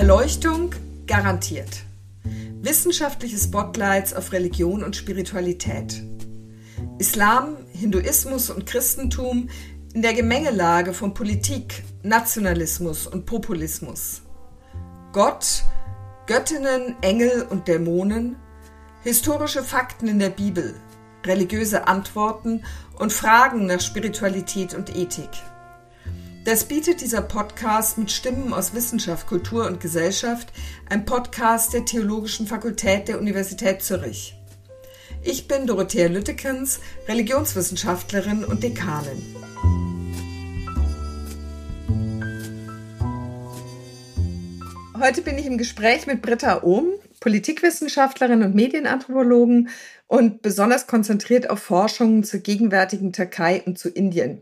Erleuchtung garantiert. Wissenschaftliche Spotlights auf Religion und Spiritualität. Islam, Hinduismus und Christentum in der Gemengelage von Politik, Nationalismus und Populismus. Gott, Göttinnen, Engel und Dämonen, historische Fakten in der Bibel, religiöse Antworten und Fragen nach Spiritualität und Ethik. Das bietet dieser Podcast mit Stimmen aus Wissenschaft, Kultur und Gesellschaft, ein Podcast der Theologischen Fakultät der Universität Zürich. Ich bin Dorothea Lüttekens, Religionswissenschaftlerin und Dekanin. Heute bin ich im Gespräch mit Britta Ohm, Politikwissenschaftlerin und Medienanthropologin und besonders konzentriert auf Forschungen zur gegenwärtigen Türkei und zu Indien.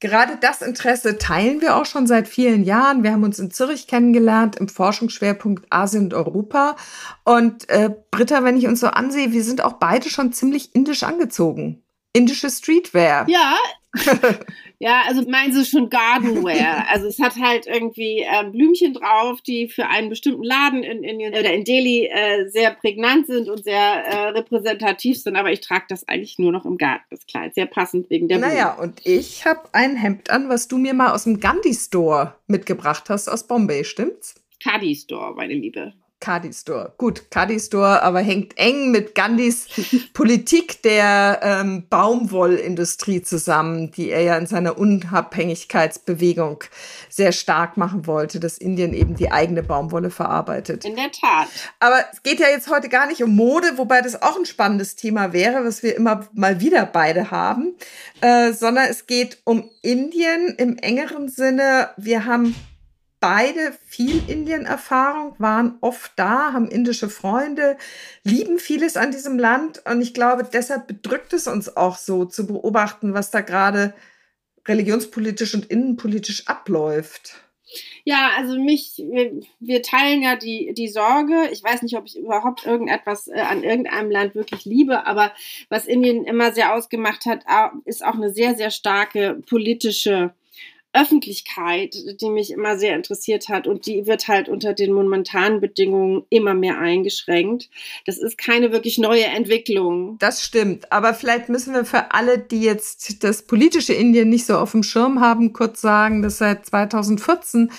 Gerade das Interesse teilen wir auch schon seit vielen Jahren. Wir haben uns in Zürich kennengelernt im Forschungsschwerpunkt Asien und Europa. Und äh, Britta, wenn ich uns so ansehe, wir sind auch beide schon ziemlich indisch angezogen. Indische Streetwear. Ja, ja, also meinen Sie schon Gardenwear. Also es hat halt irgendwie ähm, Blümchen drauf, die für einen bestimmten Laden in Indien oder in Delhi äh, sehr prägnant sind und sehr äh, repräsentativ sind. Aber ich trage das eigentlich nur noch im Garten, das Kleid. Sehr passend wegen der Blumen. Naja, und ich habe ein Hemd an, was du mir mal aus dem Gandhi Store mitgebracht hast aus Bombay, stimmt's? Kadi Store, meine Liebe. Kadi Store. Gut, Kadi Store, aber hängt eng mit Gandhis Politik der ähm, Baumwollindustrie zusammen, die er ja in seiner Unabhängigkeitsbewegung sehr stark machen wollte, dass Indien eben die eigene Baumwolle verarbeitet. In der Tat. Aber es geht ja jetzt heute gar nicht um Mode, wobei das auch ein spannendes Thema wäre, was wir immer mal wieder beide haben, äh, sondern es geht um Indien im engeren Sinne. Wir haben beide viel Indien-Erfahrung, waren oft da, haben indische Freunde, lieben vieles an diesem Land. Und ich glaube, deshalb bedrückt es uns auch so zu beobachten, was da gerade religionspolitisch und innenpolitisch abläuft. Ja, also mich, wir, wir, teilen ja die, die Sorge. Ich weiß nicht, ob ich überhaupt irgendetwas äh, an irgendeinem Land wirklich liebe, aber was Indien immer sehr ausgemacht hat, ist auch eine sehr, sehr starke politische Öffentlichkeit, die mich immer sehr interessiert hat und die wird halt unter den momentanen Bedingungen immer mehr eingeschränkt. Das ist keine wirklich neue Entwicklung. Das stimmt, aber vielleicht müssen wir für alle, die jetzt das politische Indien nicht so auf dem Schirm haben, kurz sagen, dass seit 2014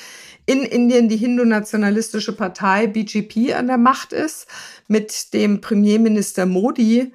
in Indien die hindu-nationalistische Partei BJP an der Macht ist mit dem Premierminister Modi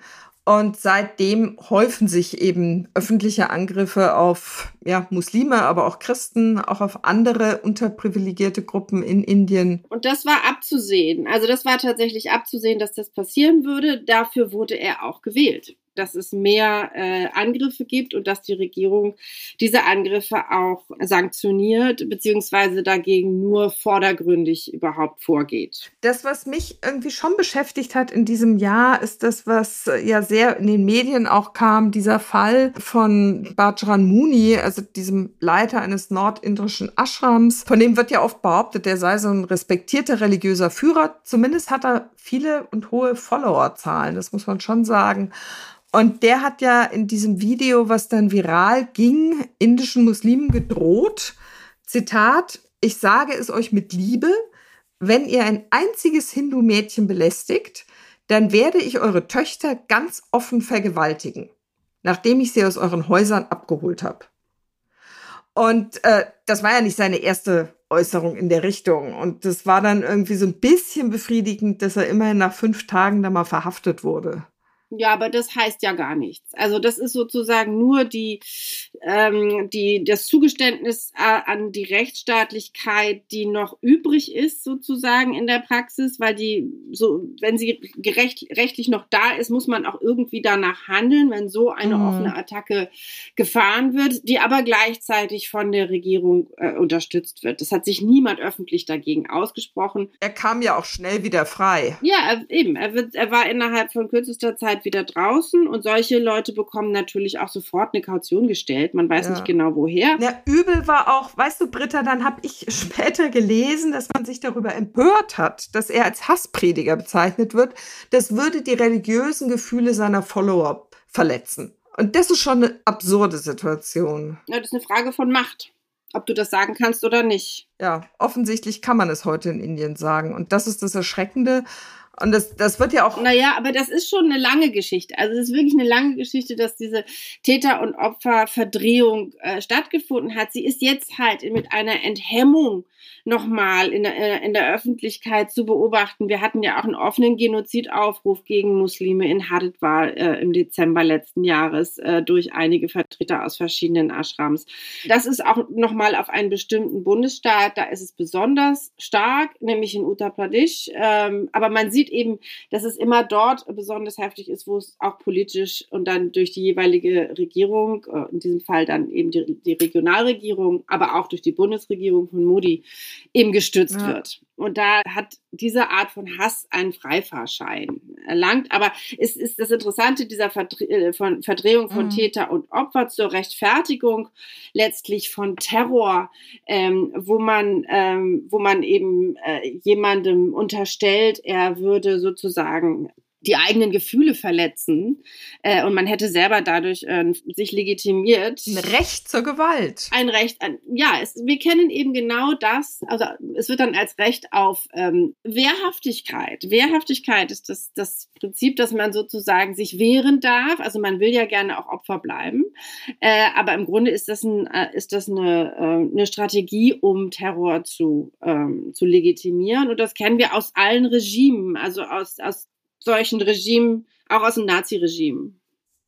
und seitdem häufen sich eben öffentliche Angriffe auf ja, Muslime, aber auch Christen, auch auf andere unterprivilegierte Gruppen in Indien. Und das war abzusehen. Also das war tatsächlich abzusehen, dass das passieren würde. Dafür wurde er auch gewählt dass es mehr äh, Angriffe gibt und dass die Regierung diese Angriffe auch sanktioniert, beziehungsweise dagegen nur vordergründig überhaupt vorgeht. Das, was mich irgendwie schon beschäftigt hat in diesem Jahr, ist das, was ja sehr in den Medien auch kam, dieser Fall von Bajran Muni, also diesem Leiter eines nordindischen Ashrams. Von dem wird ja oft behauptet, der sei so ein respektierter religiöser Führer. Zumindest hat er viele und hohe Followerzahlen, das muss man schon sagen. Und der hat ja in diesem Video, was dann viral ging, indischen Muslimen gedroht. Zitat, ich sage es euch mit Liebe, wenn ihr ein einziges Hindu-Mädchen belästigt, dann werde ich eure Töchter ganz offen vergewaltigen, nachdem ich sie aus euren Häusern abgeholt habe. Und äh, das war ja nicht seine erste Äußerung in der Richtung. Und das war dann irgendwie so ein bisschen befriedigend, dass er immerhin nach fünf Tagen da mal verhaftet wurde. Ja, aber das heißt ja gar nichts. Also das ist sozusagen nur die, ähm, die, das Zugeständnis äh, an die Rechtsstaatlichkeit, die noch übrig ist sozusagen in der Praxis, weil die so, wenn sie gerecht, rechtlich noch da ist, muss man auch irgendwie danach handeln, wenn so eine mhm. offene Attacke gefahren wird, die aber gleichzeitig von der Regierung äh, unterstützt wird. Das hat sich niemand öffentlich dagegen ausgesprochen. Er kam ja auch schnell wieder frei. Ja, eben. Er, wird, er war innerhalb von kürzester Zeit wieder draußen und solche Leute bekommen natürlich auch sofort eine Kaution gestellt. Man weiß ja. nicht genau woher. Ja, übel war auch, weißt du, Britta, dann habe ich später gelesen, dass man sich darüber empört hat, dass er als Hassprediger bezeichnet wird. Das würde die religiösen Gefühle seiner Follower verletzen. Und das ist schon eine absurde Situation. Ja, das ist eine Frage von Macht. ob du das sagen kannst oder nicht. Ja, offensichtlich kann man es heute in Indien sagen. Und das ist das Erschreckende. Und das, das wird ja auch. Naja, aber das ist schon eine lange Geschichte. Also es ist wirklich eine lange Geschichte, dass diese Täter- und Opferverdrehung äh, stattgefunden hat. Sie ist jetzt halt mit einer Enthemmung nochmal in der, äh, in der Öffentlichkeit zu beobachten. Wir hatten ja auch einen offenen Genozidaufruf gegen Muslime in Haridwar äh, im Dezember letzten Jahres äh, durch einige Vertreter aus verschiedenen Ashrams. Das ist auch nochmal auf einen bestimmten Bundesstaat, da ist es besonders stark, nämlich in Uttar Pradesh. Ähm, aber man sieht eben, dass es immer dort besonders heftig ist, wo es auch politisch und dann durch die jeweilige Regierung, äh, in diesem Fall dann eben die, die Regionalregierung, aber auch durch die Bundesregierung von Modi, eben gestützt ja. wird. Und da hat diese Art von Hass einen Freifahrschein erlangt. Aber es ist das Interessante dieser Verdre äh, von Verdrehung von mhm. Täter und Opfer zur Rechtfertigung letztlich von Terror, ähm, wo man, ähm, wo man eben äh, jemandem unterstellt, er würde sozusagen die eigenen Gefühle verletzen äh, und man hätte selber dadurch äh, sich legitimiert. Ein Recht zur Gewalt. Ein Recht, an, ja, es, wir kennen eben genau das, also es wird dann als Recht auf ähm, Wehrhaftigkeit. Wehrhaftigkeit ist das, das Prinzip, dass man sozusagen sich wehren darf. Also man will ja gerne auch Opfer bleiben, äh, aber im Grunde ist das, ein, äh, ist das eine, äh, eine Strategie, um Terror zu, ähm, zu legitimieren. Und das kennen wir aus allen Regimen, also aus, aus solchen Regimen, auch aus dem Nazi-Regime.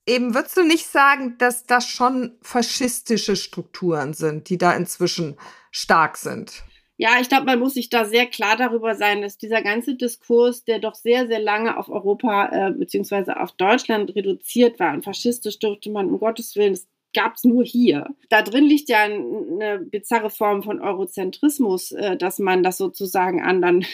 Eben würdest du nicht sagen, dass das schon faschistische Strukturen sind, die da inzwischen stark sind? Ja, ich glaube, man muss sich da sehr klar darüber sein, dass dieser ganze Diskurs, der doch sehr, sehr lange auf Europa äh, bzw. auf Deutschland reduziert war, und faschistisch dürfte man um Gottes Willen, das gab es nur hier. Da drin liegt ja eine bizarre Form von Eurozentrismus, äh, dass man das sozusagen anderen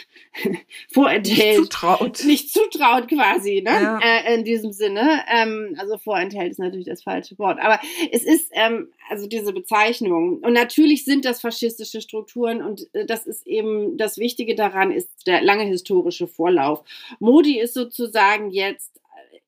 vorenthält. Nicht zutraut. Nicht zutraut quasi, ne? Ja. Äh, in diesem Sinne. Ähm, also vorenthält ist natürlich das falsche Wort. Aber es ist ähm, also diese Bezeichnung. Und natürlich sind das faschistische Strukturen und äh, das ist eben das Wichtige daran ist der lange historische Vorlauf. Modi ist sozusagen jetzt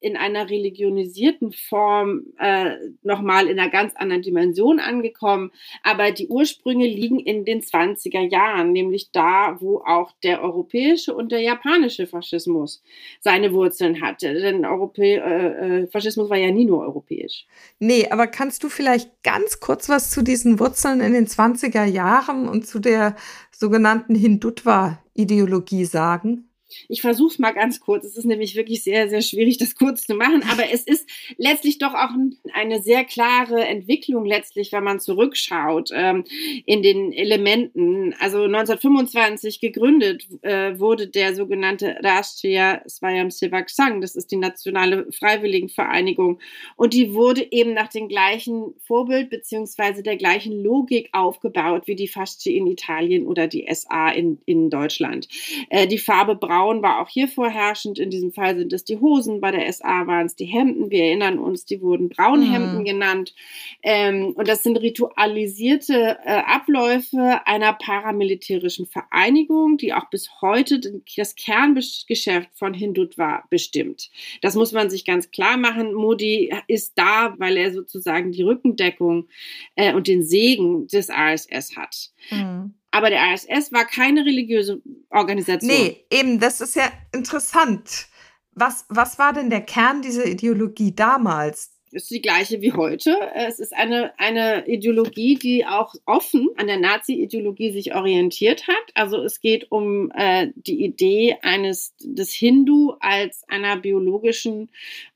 in einer religionisierten Form äh, nochmal in einer ganz anderen Dimension angekommen. Aber die Ursprünge liegen in den 20er Jahren, nämlich da, wo auch der europäische und der japanische Faschismus seine Wurzeln hatte. Denn Europä äh, äh Faschismus war ja nie nur europäisch. Nee, aber kannst du vielleicht ganz kurz was zu diesen Wurzeln in den 20er Jahren und zu der sogenannten Hindutva-Ideologie sagen? Ich versuche es mal ganz kurz. Es ist nämlich wirklich sehr, sehr schwierig, das kurz zu machen. Aber es ist letztlich doch auch eine sehr klare Entwicklung letztlich, wenn man zurückschaut ähm, in den Elementen. Also 1925 gegründet äh, wurde der sogenannte Rashtriya Swayam Sevak Sangh. Das ist die nationale Freiwilligenvereinigung. Und die wurde eben nach dem gleichen Vorbild beziehungsweise der gleichen Logik aufgebaut wie die Fasci in Italien oder die SA in, in Deutschland. Äh, die Farbe braun Braun war auch hier vorherrschend. In diesem Fall sind es die Hosen, bei der SA waren es die Hemden. Wir erinnern uns, die wurden Braunhemden mhm. genannt. Ähm, und das sind ritualisierte äh, Abläufe einer paramilitärischen Vereinigung, die auch bis heute das Kerngeschäft von Hindutva bestimmt. Das muss man sich ganz klar machen. Modi ist da, weil er sozusagen die Rückendeckung äh, und den Segen des RSS hat. Mhm. Aber der RSS war keine religiöse Organisation. Nee, eben, das ist ja interessant. Was, was war denn der Kern dieser Ideologie damals? ist die gleiche wie heute. Es ist eine, eine Ideologie, die auch offen an der Nazi-Ideologie sich orientiert hat. Also es geht um äh, die Idee eines des Hindu als einer biologischen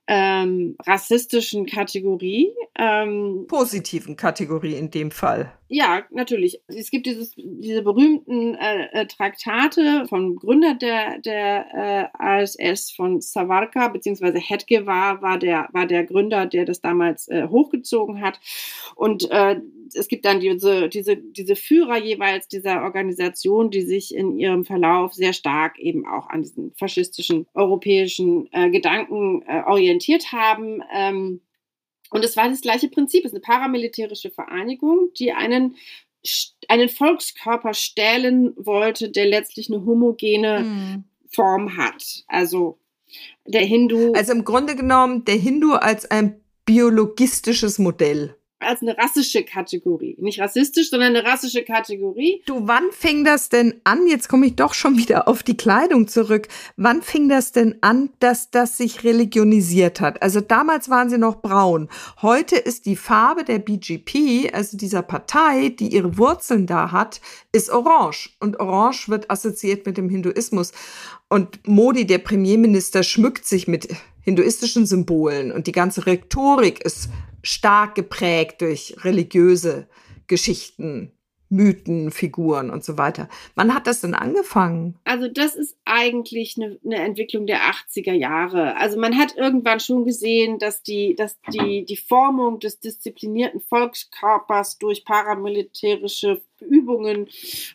ähm, rassistischen Kategorie. Ähm, Positiven Kategorie in dem Fall. Ja, natürlich. Es gibt dieses, diese berühmten äh, äh, Traktate vom Gründer der, der äh, ASS von Savarka, beziehungsweise Hedge war, war, der, war der Gründer, der das damals äh, hochgezogen hat. Und äh, es gibt dann diese, diese, diese Führer jeweils dieser Organisation, die sich in ihrem Verlauf sehr stark eben auch an diesen faschistischen europäischen äh, Gedanken orientiert haben. Ähm, und es war das gleiche Prinzip. Es ist eine paramilitärische Vereinigung, die einen einen Volkskörper stählen wollte, der letztlich eine homogene mhm. Form hat. Also der Hindu. Also im Grunde genommen der Hindu als ein biologistisches Modell. Als eine rassische Kategorie. Nicht rassistisch, sondern eine rassische Kategorie. Du, wann fing das denn an? Jetzt komme ich doch schon wieder auf die Kleidung zurück. Wann fing das denn an, dass das sich religionisiert hat? Also damals waren sie noch braun. Heute ist die Farbe der BGP, also dieser Partei, die ihre Wurzeln da hat, ist orange. Und orange wird assoziiert mit dem Hinduismus. Und Modi, der Premierminister, schmückt sich mit hinduistischen Symbolen und die ganze Rhetorik ist stark geprägt durch religiöse Geschichten, Mythen, Figuren und so weiter. Wann hat das denn angefangen? Also das ist eigentlich eine, eine, Entwicklung der 80er Jahre. Also man hat irgendwann schon gesehen, dass die, dass die, die Formung des disziplinierten Volkskörpers durch paramilitärische Übungen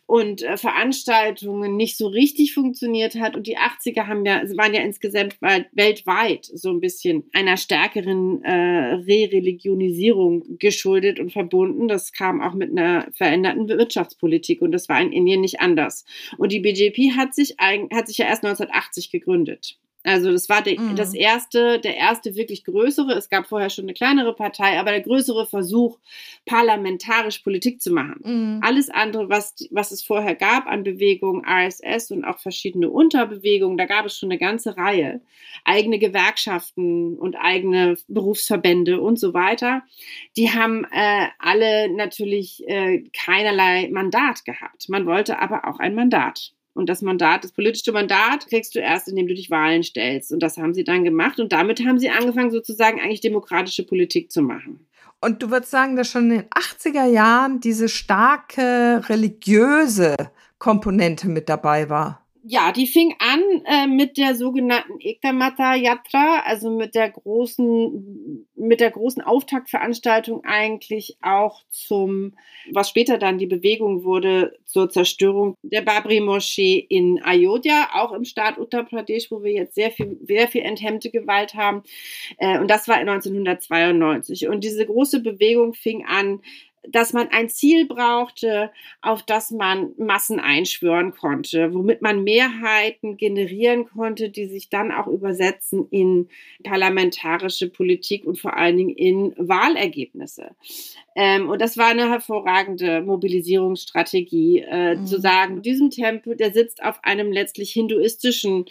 und äh, Veranstaltungen nicht so richtig funktioniert hat. Und die 80er haben ja, waren ja insgesamt weltweit so ein bisschen einer stärkeren äh, Re-Religionisierung geschuldet und verbunden. Das kam auch mit einer veränderten Wirtschaftspolitik und das war in Indien nicht anders. Und die BJP hat sich, hat sich ja erst 1980 gegründet. Also das war de, mhm. das erste, der erste wirklich größere. Es gab vorher schon eine kleinere Partei, aber der größere Versuch, parlamentarisch Politik zu machen. Mhm. Alles andere, was, was es vorher gab an Bewegungen, RSS und auch verschiedene Unterbewegungen, da gab es schon eine ganze Reihe. Eigene Gewerkschaften und eigene Berufsverbände und so weiter. Die haben äh, alle natürlich äh, keinerlei Mandat gehabt. Man wollte aber auch ein Mandat. Und das Mandat, das politische Mandat kriegst du erst, indem du dich Wahlen stellst. Und das haben sie dann gemacht. Und damit haben sie angefangen, sozusagen eigentlich demokratische Politik zu machen. Und du würdest sagen, dass schon in den 80er Jahren diese starke religiöse Komponente mit dabei war? Ja, die fing an äh, mit der sogenannten Ekamata Yatra, also mit der großen, mit der großen Auftaktveranstaltung eigentlich auch zum, was später dann die Bewegung wurde, zur Zerstörung der Babri Moschee in Ayodhya, auch im Staat Uttar Pradesh, wo wir jetzt sehr viel, sehr viel enthemmte Gewalt haben. Äh, und das war 1992. Und diese große Bewegung fing an dass man ein Ziel brauchte, auf das man Massen einschwören konnte, womit man Mehrheiten generieren konnte, die sich dann auch übersetzen in parlamentarische Politik und vor allen Dingen in Wahlergebnisse. Ähm, und das war eine hervorragende Mobilisierungsstrategie, äh, mhm. zu sagen, diesem Tempel, der sitzt auf einem letztlich hinduistischen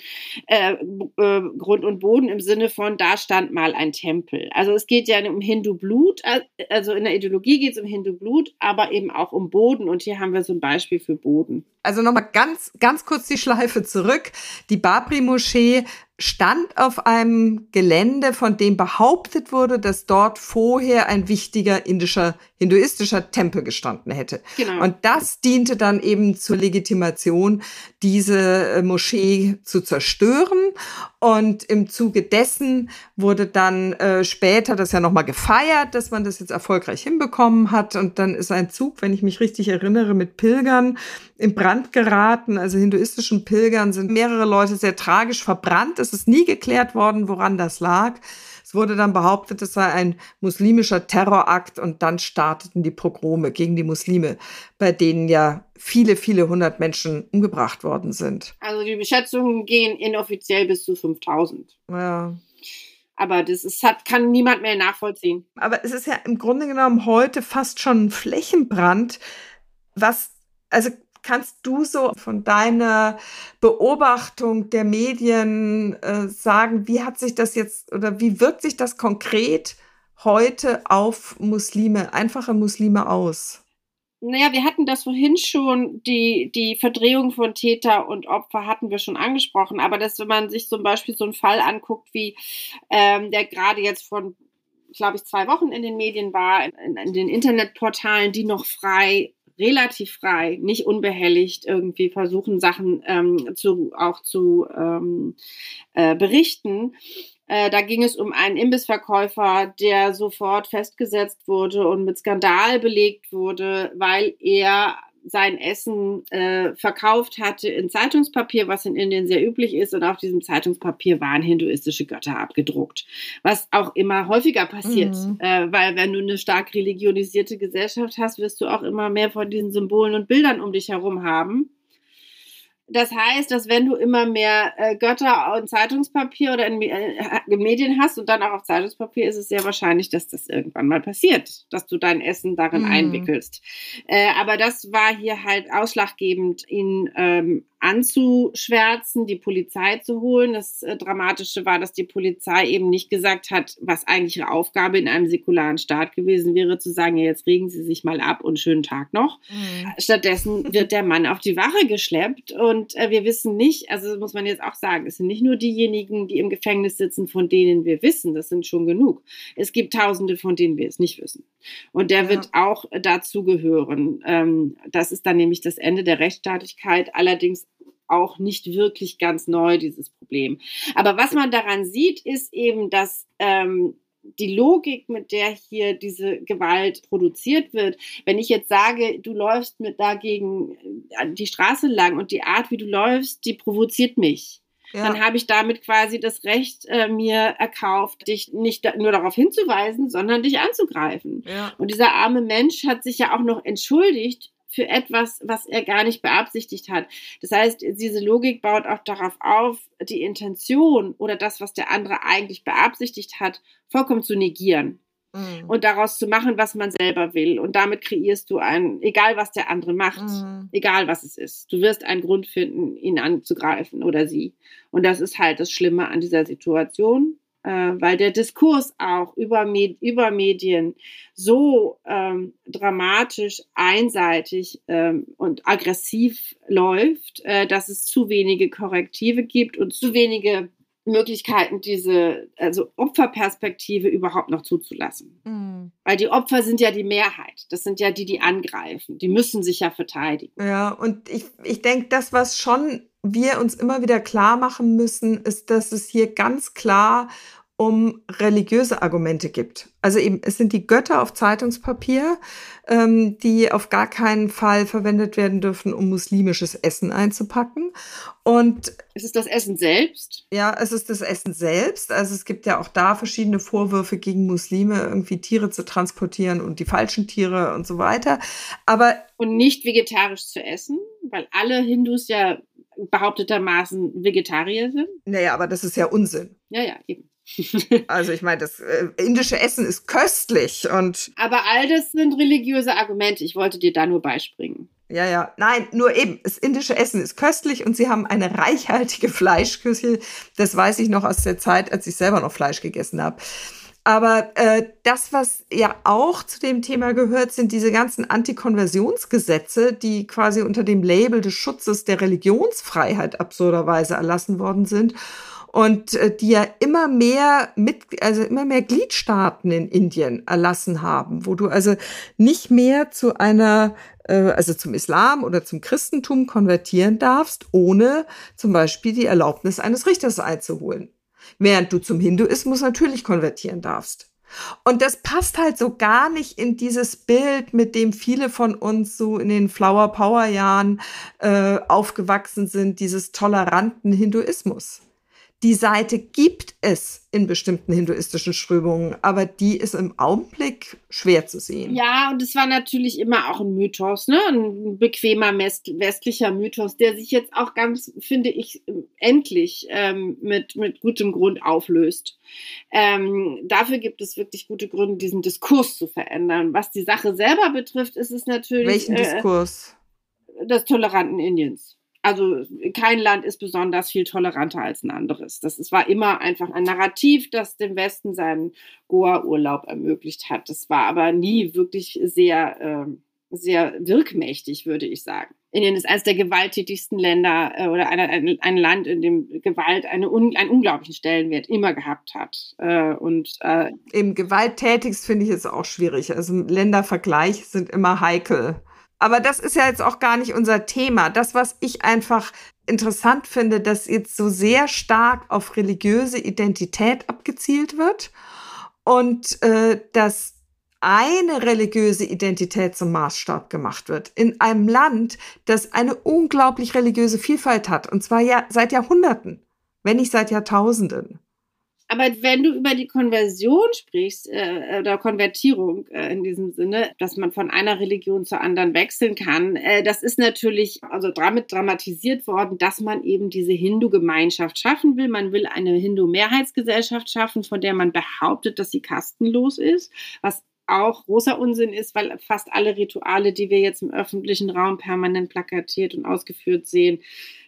äh, äh, Grund und Boden im Sinne von, da stand mal ein Tempel. Also es geht ja um Hindu-Blut, also in der Ideologie geht es um Hindu-Blut, aber eben auch um Boden. Und hier haben wir so ein Beispiel für Boden. Also nochmal ganz, ganz kurz die Schleife zurück. Die Babri-Moschee stand auf einem Gelände, von dem behauptet wurde, dass dort vorher ein wichtiger indischer, hinduistischer Tempel gestanden hätte. Genau. Und das diente dann eben zur Legitimation, diese äh, Moschee zu zerstören. Und im Zuge dessen wurde dann äh, später das ja nochmal gefeiert, dass man das jetzt erfolgreich hinbekommen hat. Und dann ist ein Zug, wenn ich mich richtig erinnere, mit Pilgern in Brand geraten. Also hinduistischen Pilgern sind mehrere Leute sehr tragisch verbrannt. Es ist nie geklärt worden, woran das lag. Es wurde dann behauptet, es sei ein muslimischer Terrorakt und dann starteten die Pogrome gegen die Muslime, bei denen ja viele, viele hundert Menschen umgebracht worden sind. Also die Beschätzungen gehen inoffiziell bis zu 5000. Ja. Aber das ist, hat, kann niemand mehr nachvollziehen. Aber es ist ja im Grunde genommen heute fast schon ein Flächenbrand, was, also Kannst du so von deiner Beobachtung der Medien äh, sagen, wie hat sich das jetzt oder wie wirkt sich das konkret heute auf Muslime, einfache Muslime aus? Naja, wir hatten das vorhin schon, die, die Verdrehung von Täter und Opfer hatten wir schon angesprochen, aber dass, wenn man sich zum Beispiel so einen Fall anguckt, wie ähm, der gerade jetzt von, glaube ich, zwei Wochen in den Medien war, in, in den Internetportalen, die noch frei relativ frei, nicht unbehelligt irgendwie versuchen, Sachen ähm, zu, auch zu ähm, äh, berichten. Äh, da ging es um einen Imbissverkäufer, der sofort festgesetzt wurde und mit Skandal belegt wurde, weil er sein Essen äh, verkauft hatte in Zeitungspapier, was in Indien sehr üblich ist. Und auf diesem Zeitungspapier waren hinduistische Götter abgedruckt. Was auch immer häufiger passiert. Mhm. Äh, weil wenn du eine stark religionisierte Gesellschaft hast, wirst du auch immer mehr von diesen Symbolen und Bildern um dich herum haben. Das heißt, dass wenn du immer mehr äh, Götter in Zeitungspapier oder in, äh, in, Medien hast und dann auch auf Zeitungspapier, ist es sehr wahrscheinlich, dass das irgendwann mal passiert, dass du dein Essen darin mm. einwickelst. Äh, aber das war hier halt ausschlaggebend, ihn ähm, anzuschwärzen, die Polizei zu holen. Das äh, Dramatische war, dass die Polizei eben nicht gesagt hat, was eigentlich ihre Aufgabe in einem säkularen Staat gewesen wäre, zu sagen, ja, jetzt regen Sie sich mal ab und schönen Tag noch. Mhm. Stattdessen wird der Mann auf die Wache geschleppt und äh, wir wissen nicht, also muss man jetzt auch sagen, es sind nicht nur diejenigen, die im Gefängnis sitzen, von denen wir wissen, das sind schon genug. Es gibt Tausende, von denen wir es nicht wissen. Und der ja. wird auch dazu gehören. Ähm, das ist dann nämlich das Ende der Rechtsstaatlichkeit. Allerdings auch nicht wirklich ganz neu, dieses Problem. Aber was man daran sieht, ist eben, dass ähm, die Logik, mit der hier diese Gewalt produziert wird, wenn ich jetzt sage, du läufst mit dagegen äh, die Straße lang und die Art, wie du läufst, die provoziert mich. Ja. Dann habe ich damit quasi das Recht äh, mir erkauft, dich nicht da, nur darauf hinzuweisen, sondern dich anzugreifen. Ja. Und dieser arme Mensch hat sich ja auch noch entschuldigt für etwas, was er gar nicht beabsichtigt hat. Das heißt, diese Logik baut auch darauf auf, die Intention oder das, was der andere eigentlich beabsichtigt hat, vollkommen zu negieren mhm. und daraus zu machen, was man selber will. Und damit kreierst du ein, egal was der andere macht, mhm. egal was es ist, du wirst einen Grund finden, ihn anzugreifen oder sie. Und das ist halt das Schlimme an dieser Situation weil der Diskurs auch über, Med über Medien so ähm, dramatisch, einseitig ähm, und aggressiv läuft, äh, dass es zu wenige Korrektive gibt und zu wenige Möglichkeiten, diese also Opferperspektive überhaupt noch zuzulassen. Mhm. Weil die Opfer sind ja die Mehrheit. Das sind ja die, die angreifen. Die müssen sich ja verteidigen. Ja, und ich, ich denke, das, was schon wir uns immer wieder klar machen müssen, ist, dass es hier ganz klar um religiöse Argumente gibt. Also eben, es sind die Götter auf Zeitungspapier, ähm, die auf gar keinen Fall verwendet werden dürfen, um muslimisches Essen einzupacken. Und ist es das Essen selbst? Ja, es ist das Essen selbst. Also es gibt ja auch da verschiedene Vorwürfe gegen Muslime, irgendwie Tiere zu transportieren und die falschen Tiere und so weiter. Aber und nicht vegetarisch zu essen, weil alle Hindus ja behauptetermaßen Vegetarier sind. Naja, aber das ist ja Unsinn. Ja, ja, eben. also ich meine, das äh, indische Essen ist köstlich und. Aber all das sind religiöse Argumente. Ich wollte dir da nur beispringen. Ja, ja. Nein, nur eben, das indische Essen ist köstlich und sie haben eine reichhaltige Fleischküche. Das weiß ich noch aus der Zeit, als ich selber noch Fleisch gegessen habe. Aber äh, das, was ja auch zu dem Thema gehört, sind diese ganzen Antikonversionsgesetze, die quasi unter dem Label des Schutzes der Religionsfreiheit absurderweise erlassen worden sind und äh, die ja immer mehr mit, also immer mehr Gliedstaaten in Indien erlassen haben, wo du also nicht mehr zu einer, äh, also zum Islam oder zum Christentum konvertieren darfst, ohne zum Beispiel die Erlaubnis eines Richters einzuholen. Während du zum Hinduismus natürlich konvertieren darfst. Und das passt halt so gar nicht in dieses Bild, mit dem viele von uns so in den Flower Power Jahren äh, aufgewachsen sind, dieses toleranten Hinduismus die Seite gibt es in bestimmten hinduistischen Strömungen, aber die ist im Augenblick schwer zu sehen. Ja, und es war natürlich immer auch ein Mythos, ne? ein bequemer westlicher Mythos, der sich jetzt auch ganz, finde ich, endlich ähm, mit, mit gutem Grund auflöst. Ähm, dafür gibt es wirklich gute Gründe, diesen Diskurs zu verändern. Was die Sache selber betrifft, ist es natürlich. Welchen äh, Diskurs? Des toleranten Indiens also kein Land ist besonders viel toleranter als ein anderes. Das es war immer einfach ein Narrativ, das dem Westen seinen Goa-Urlaub ermöglicht hat. Das war aber nie wirklich sehr, äh, sehr wirkmächtig, würde ich sagen. Indien ist eines der gewalttätigsten Länder äh, oder eine, ein, ein, Land, in dem Gewalt eine un, einen unglaublichen Stellenwert immer gehabt hat. Äh, und äh, eben gewalttätigst finde ich es auch schwierig. Also Ländervergleiche sind immer heikel. Aber das ist ja jetzt auch gar nicht unser Thema. Das, was ich einfach interessant finde, dass jetzt so sehr stark auf religiöse Identität abgezielt wird und äh, dass eine religiöse Identität zum Maßstab gemacht wird in einem Land, das eine unglaublich religiöse Vielfalt hat und zwar ja seit Jahrhunderten, wenn nicht seit Jahrtausenden. Aber wenn du über die Konversion sprichst, äh, oder Konvertierung äh, in diesem Sinne, dass man von einer Religion zur anderen wechseln kann, äh, das ist natürlich also damit dramatisiert worden, dass man eben diese Hindu-Gemeinschaft schaffen will. Man will eine Hindu-Mehrheitsgesellschaft schaffen, von der man behauptet, dass sie kastenlos ist, was auch großer Unsinn ist, weil fast alle Rituale, die wir jetzt im öffentlichen Raum permanent plakatiert und ausgeführt sehen,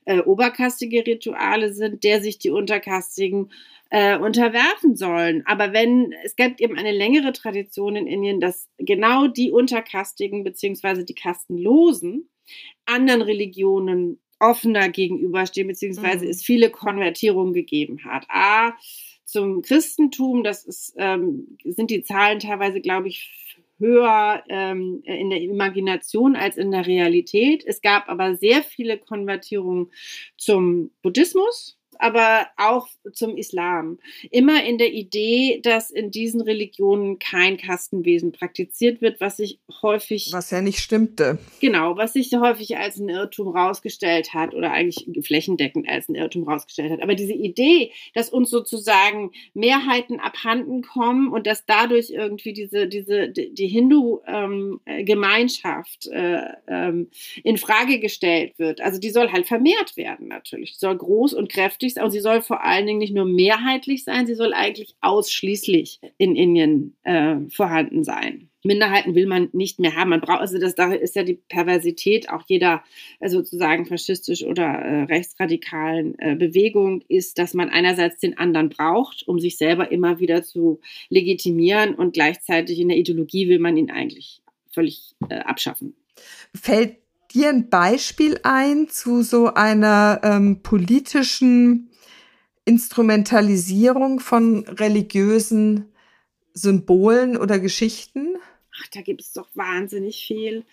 äh, oberkastige Rituale sind, der sich die Unterkastigen äh, unterwerfen sollen. Aber wenn es gibt eben eine längere Tradition in Indien, dass genau die Unterkastigen beziehungsweise die Kastenlosen anderen Religionen offener gegenüberstehen, beziehungsweise mhm. es viele Konvertierungen gegeben hat. A, zum Christentum, das ist, ähm, sind die Zahlen teilweise, glaube ich, höher ähm, in der Imagination als in der Realität. Es gab aber sehr viele Konvertierungen zum Buddhismus, aber auch zum Islam. Immer in der Idee, dass in diesen Religionen kein Kastenwesen praktiziert wird, was sich häufig. Was ja nicht stimmte. Genau, was sich häufig als ein Irrtum rausgestellt hat oder eigentlich flächendeckend als ein Irrtum rausgestellt hat. Aber diese Idee, dass uns sozusagen Mehrheiten abhanden kommen und dass dadurch irgendwie diese, diese, die Hindu-Gemeinschaft ähm, äh, ähm, in Frage gestellt wird, also die soll halt vermehrt werden natürlich. Die soll groß und kräftig wichtigste. Und sie soll vor allen Dingen nicht nur mehrheitlich sein, sie soll eigentlich ausschließlich in Indien äh, vorhanden sein. Minderheiten will man nicht mehr haben. Man braucht, also das da ist ja die Perversität auch jeder äh, sozusagen faschistisch oder äh, rechtsradikalen äh, Bewegung ist, dass man einerseits den anderen braucht, um sich selber immer wieder zu legitimieren und gleichzeitig in der Ideologie will man ihn eigentlich völlig äh, abschaffen. Fällt dir ein Beispiel ein zu so einer ähm, politischen Instrumentalisierung von religiösen Symbolen oder Geschichten? Ach, da gibt es doch wahnsinnig viel.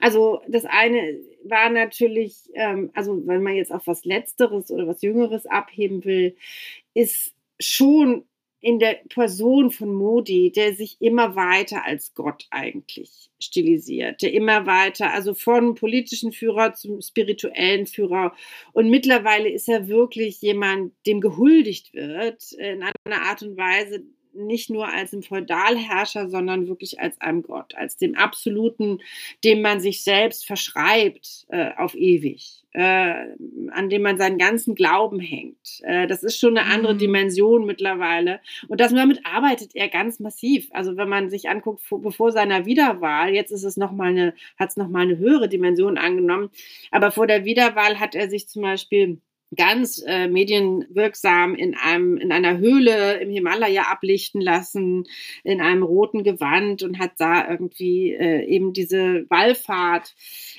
Also das eine war natürlich, ähm, also wenn man jetzt auf was Letzteres oder was Jüngeres abheben will, ist schon in der Person von Modi, der sich immer weiter als Gott eigentlich stilisiert, der immer weiter, also von politischen Führer zum spirituellen Führer. Und mittlerweile ist er wirklich jemand, dem gehuldigt wird, in einer Art und Weise, nicht nur als ein Feudalherrscher, sondern wirklich als einem Gott, als dem Absoluten, dem man sich selbst verschreibt äh, auf ewig, äh, an dem man seinen ganzen Glauben hängt. Äh, das ist schon eine andere mhm. Dimension mittlerweile. Und das, damit arbeitet er ganz massiv. Also wenn man sich anguckt, vor, bevor seiner Wiederwahl, jetzt ist es noch mal eine, hat es nochmal eine höhere Dimension angenommen, aber vor der Wiederwahl hat er sich zum Beispiel ganz äh, medienwirksam in einem in einer Höhle im Himalaya ablichten lassen in einem roten Gewand und hat da irgendwie äh, eben diese Wallfahrt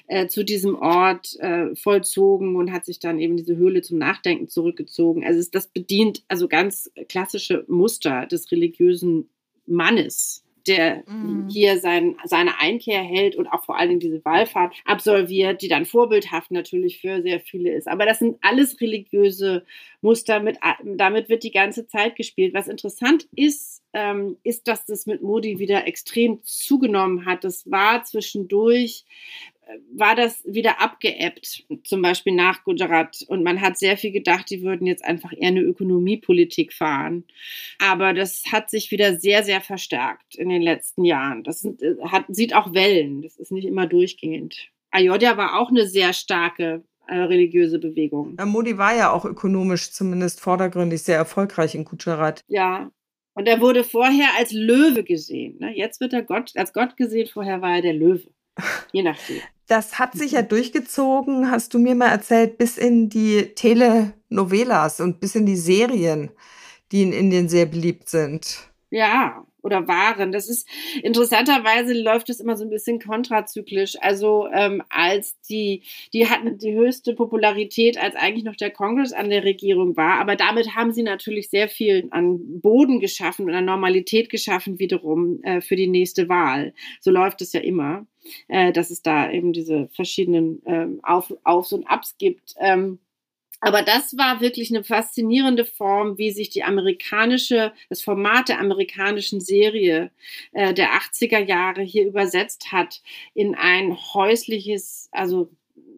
äh, zu diesem Ort äh, vollzogen und hat sich dann eben diese Höhle zum Nachdenken zurückgezogen. Also das bedient also ganz klassische Muster des religiösen Mannes der mhm. hier sein, seine Einkehr hält und auch vor allen Dingen diese Wallfahrt absolviert, die dann vorbildhaft natürlich für sehr viele ist. Aber das sind alles religiöse Muster, mit, damit wird die ganze Zeit gespielt. Was interessant ist, ähm, ist, dass das mit Modi wieder extrem zugenommen hat. Das war zwischendurch war das wieder abgeebbt, zum Beispiel nach Gujarat. Und man hat sehr viel gedacht, die würden jetzt einfach eher eine Ökonomiepolitik fahren. Aber das hat sich wieder sehr, sehr verstärkt in den letzten Jahren. Das sind, äh, hat, sieht auch Wellen. Das ist nicht immer durchgehend. Ayodhya war auch eine sehr starke äh, religiöse Bewegung. Ja, Modi war ja auch ökonomisch zumindest vordergründig sehr erfolgreich in Gujarat. Ja, und er wurde vorher als Löwe gesehen. Ne? Jetzt wird er Gott, als Gott gesehen, vorher war er der Löwe. Je nachdem. Das hat sich ja durchgezogen, hast du mir mal erzählt, bis in die Telenovelas und bis in die Serien, die in Indien sehr beliebt sind. Ja, oder waren. Das ist interessanterweise läuft es immer so ein bisschen kontrazyklisch. Also ähm, als die, die hatten die höchste Popularität, als eigentlich noch der Kongress an der Regierung war. Aber damit haben sie natürlich sehr viel an Boden geschaffen und an Normalität geschaffen wiederum äh, für die nächste Wahl. So läuft es ja immer, äh, dass es da eben diese verschiedenen ähm, Auf, Aufs und Abs gibt. Ähm, aber das war wirklich eine faszinierende Form, wie sich die amerikanische, das Format der amerikanischen Serie äh, der 80er Jahre hier übersetzt hat in ein häusliches, also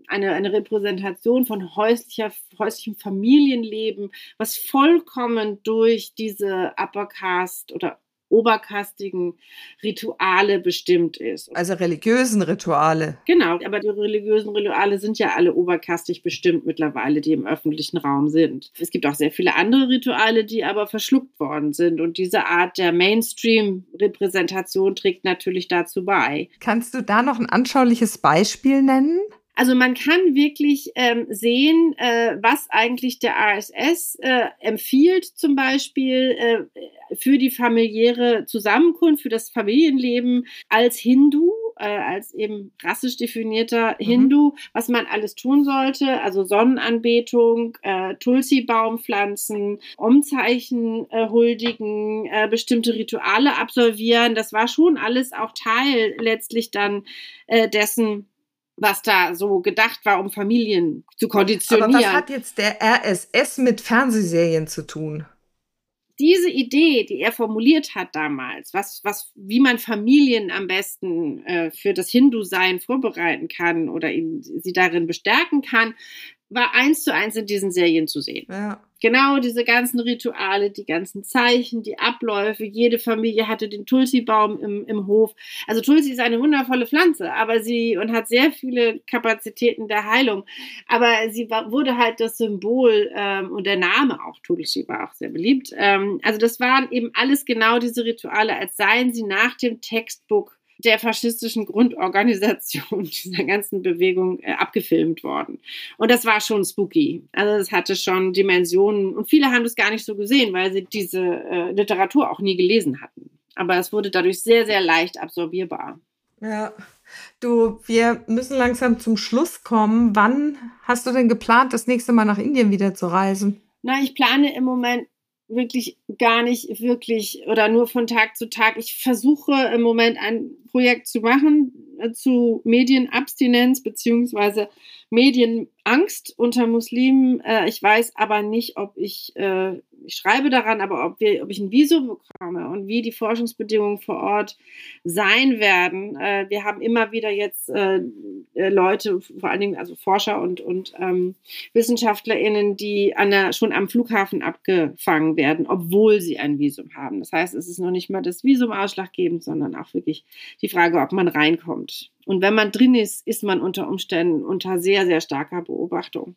eine, eine Repräsentation von häuslicher, häuslichem Familienleben, was vollkommen durch diese Upper Caste oder oberkastigen Rituale bestimmt ist. Also religiösen Rituale. Genau, aber die religiösen Rituale sind ja alle oberkastig bestimmt mittlerweile, die im öffentlichen Raum sind. Es gibt auch sehr viele andere Rituale, die aber verschluckt worden sind. Und diese Art der Mainstream-Repräsentation trägt natürlich dazu bei. Kannst du da noch ein anschauliches Beispiel nennen? Also man kann wirklich ähm, sehen, äh, was eigentlich der RSS äh, empfiehlt, zum Beispiel äh, für die familiäre Zusammenkunft, für das Familienleben als Hindu, äh, als eben rassisch definierter mhm. Hindu, was man alles tun sollte. Also Sonnenanbetung, äh, Tulsi-Baumpflanzen, Umzeichen äh, huldigen, bestimmte Rituale absolvieren. Das war schon alles auch Teil letztlich dann dessen, was da so gedacht war, um Familien zu konditionieren. Aber was hat jetzt der RSS mit Fernsehserien zu tun? Diese Idee, die er formuliert hat damals, was, was, wie man Familien am besten äh, für das Hindu-Sein vorbereiten kann oder ihn, sie darin bestärken kann, war eins zu eins in diesen Serien zu sehen. Ja. Genau diese ganzen Rituale, die ganzen Zeichen, die Abläufe. Jede Familie hatte den Tulsi-Baum im, im Hof. Also Tulsi ist eine wundervolle Pflanze, aber sie und hat sehr viele Kapazitäten der Heilung. Aber sie war, wurde halt das Symbol ähm, und der Name auch Tulsi war auch sehr beliebt. Ähm, also das waren eben alles genau diese Rituale, als seien sie nach dem Textbook der faschistischen Grundorganisation dieser ganzen Bewegung äh, abgefilmt worden. Und das war schon spooky. Also es hatte schon Dimensionen und viele haben das gar nicht so gesehen, weil sie diese äh, Literatur auch nie gelesen hatten. Aber es wurde dadurch sehr, sehr leicht absorbierbar. Ja. Du, wir müssen langsam zum Schluss kommen. Wann hast du denn geplant, das nächste Mal nach Indien wieder zu reisen? Na, ich plane im Moment wirklich gar nicht wirklich oder nur von Tag zu Tag. Ich versuche im Moment ein Projekt zu machen äh, zu Medienabstinenz beziehungsweise Medienangst unter Muslimen. Äh, ich weiß aber nicht, ob ich, äh, ich schreibe daran, aber ob, wir, ob ich ein Visum bekomme und wie die Forschungsbedingungen vor Ort sein werden. Äh, wir haben immer wieder jetzt äh, äh, Leute, vor allen Dingen also Forscher und, und ähm, WissenschaftlerInnen, die an der, schon am Flughafen abgefangen werden, obwohl sie ein Visum haben. Das heißt, es ist noch nicht mal das Visum ausschlaggebend, sondern auch wirklich die Frage, ob man reinkommt. Und wenn man drin ist, ist man unter Umständen unter sehr, sehr starker Beobachtung.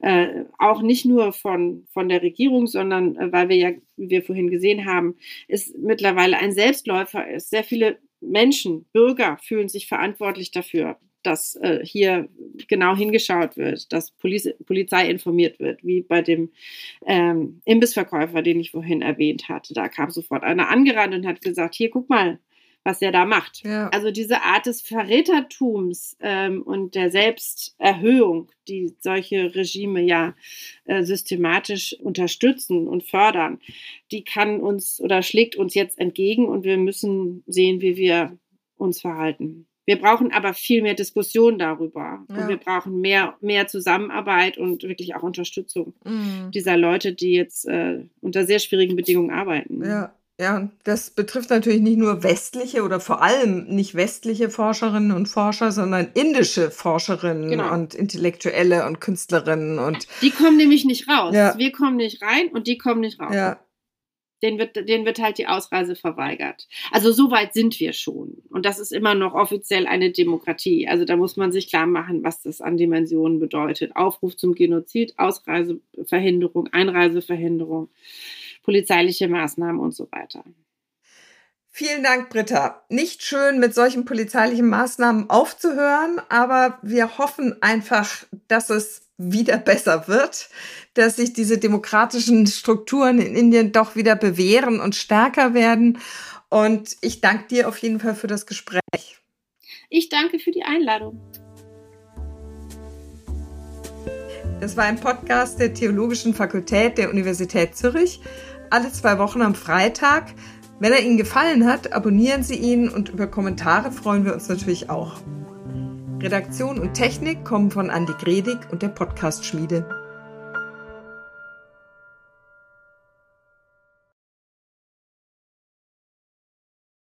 Äh, auch nicht nur von, von der Regierung, sondern äh, weil wir ja, wie wir vorhin gesehen haben, es mittlerweile ein Selbstläufer ist. Sehr viele Menschen, Bürger fühlen sich verantwortlich dafür, dass äh, hier genau hingeschaut wird, dass Poliz Polizei informiert wird, wie bei dem ähm, Imbissverkäufer, den ich vorhin erwähnt hatte. Da kam sofort einer angerannt und hat gesagt, hier, guck mal, was er da macht. Ja. Also diese Art des Verrätertums ähm, und der Selbsterhöhung, die solche Regime ja äh, systematisch unterstützen und fördern, die kann uns oder schlägt uns jetzt entgegen und wir müssen sehen, wie wir uns verhalten. Wir brauchen aber viel mehr Diskussion darüber. Ja. Und wir brauchen mehr, mehr Zusammenarbeit und wirklich auch Unterstützung mhm. dieser Leute, die jetzt äh, unter sehr schwierigen Bedingungen arbeiten. Ja. Ja, das betrifft natürlich nicht nur westliche oder vor allem nicht westliche Forscherinnen und Forscher, sondern indische Forscherinnen genau. und Intellektuelle und Künstlerinnen und. Die kommen nämlich nicht raus. Ja. Wir kommen nicht rein und die kommen nicht raus. Ja. Den wird, denen wird halt die Ausreise verweigert. Also so weit sind wir schon. Und das ist immer noch offiziell eine Demokratie. Also da muss man sich klar machen, was das an Dimensionen bedeutet. Aufruf zum Genozid, Ausreiseverhinderung, Einreiseverhinderung polizeiliche Maßnahmen und so weiter. Vielen Dank, Britta. Nicht schön, mit solchen polizeilichen Maßnahmen aufzuhören, aber wir hoffen einfach, dass es wieder besser wird, dass sich diese demokratischen Strukturen in Indien doch wieder bewähren und stärker werden. Und ich danke dir auf jeden Fall für das Gespräch. Ich danke für die Einladung. Das war ein Podcast der Theologischen Fakultät der Universität Zürich alle zwei Wochen am Freitag. Wenn er Ihnen gefallen hat, abonnieren Sie ihn und über Kommentare freuen wir uns natürlich auch. Redaktion und Technik kommen von Andi Gredig und der Podcast Schmiede.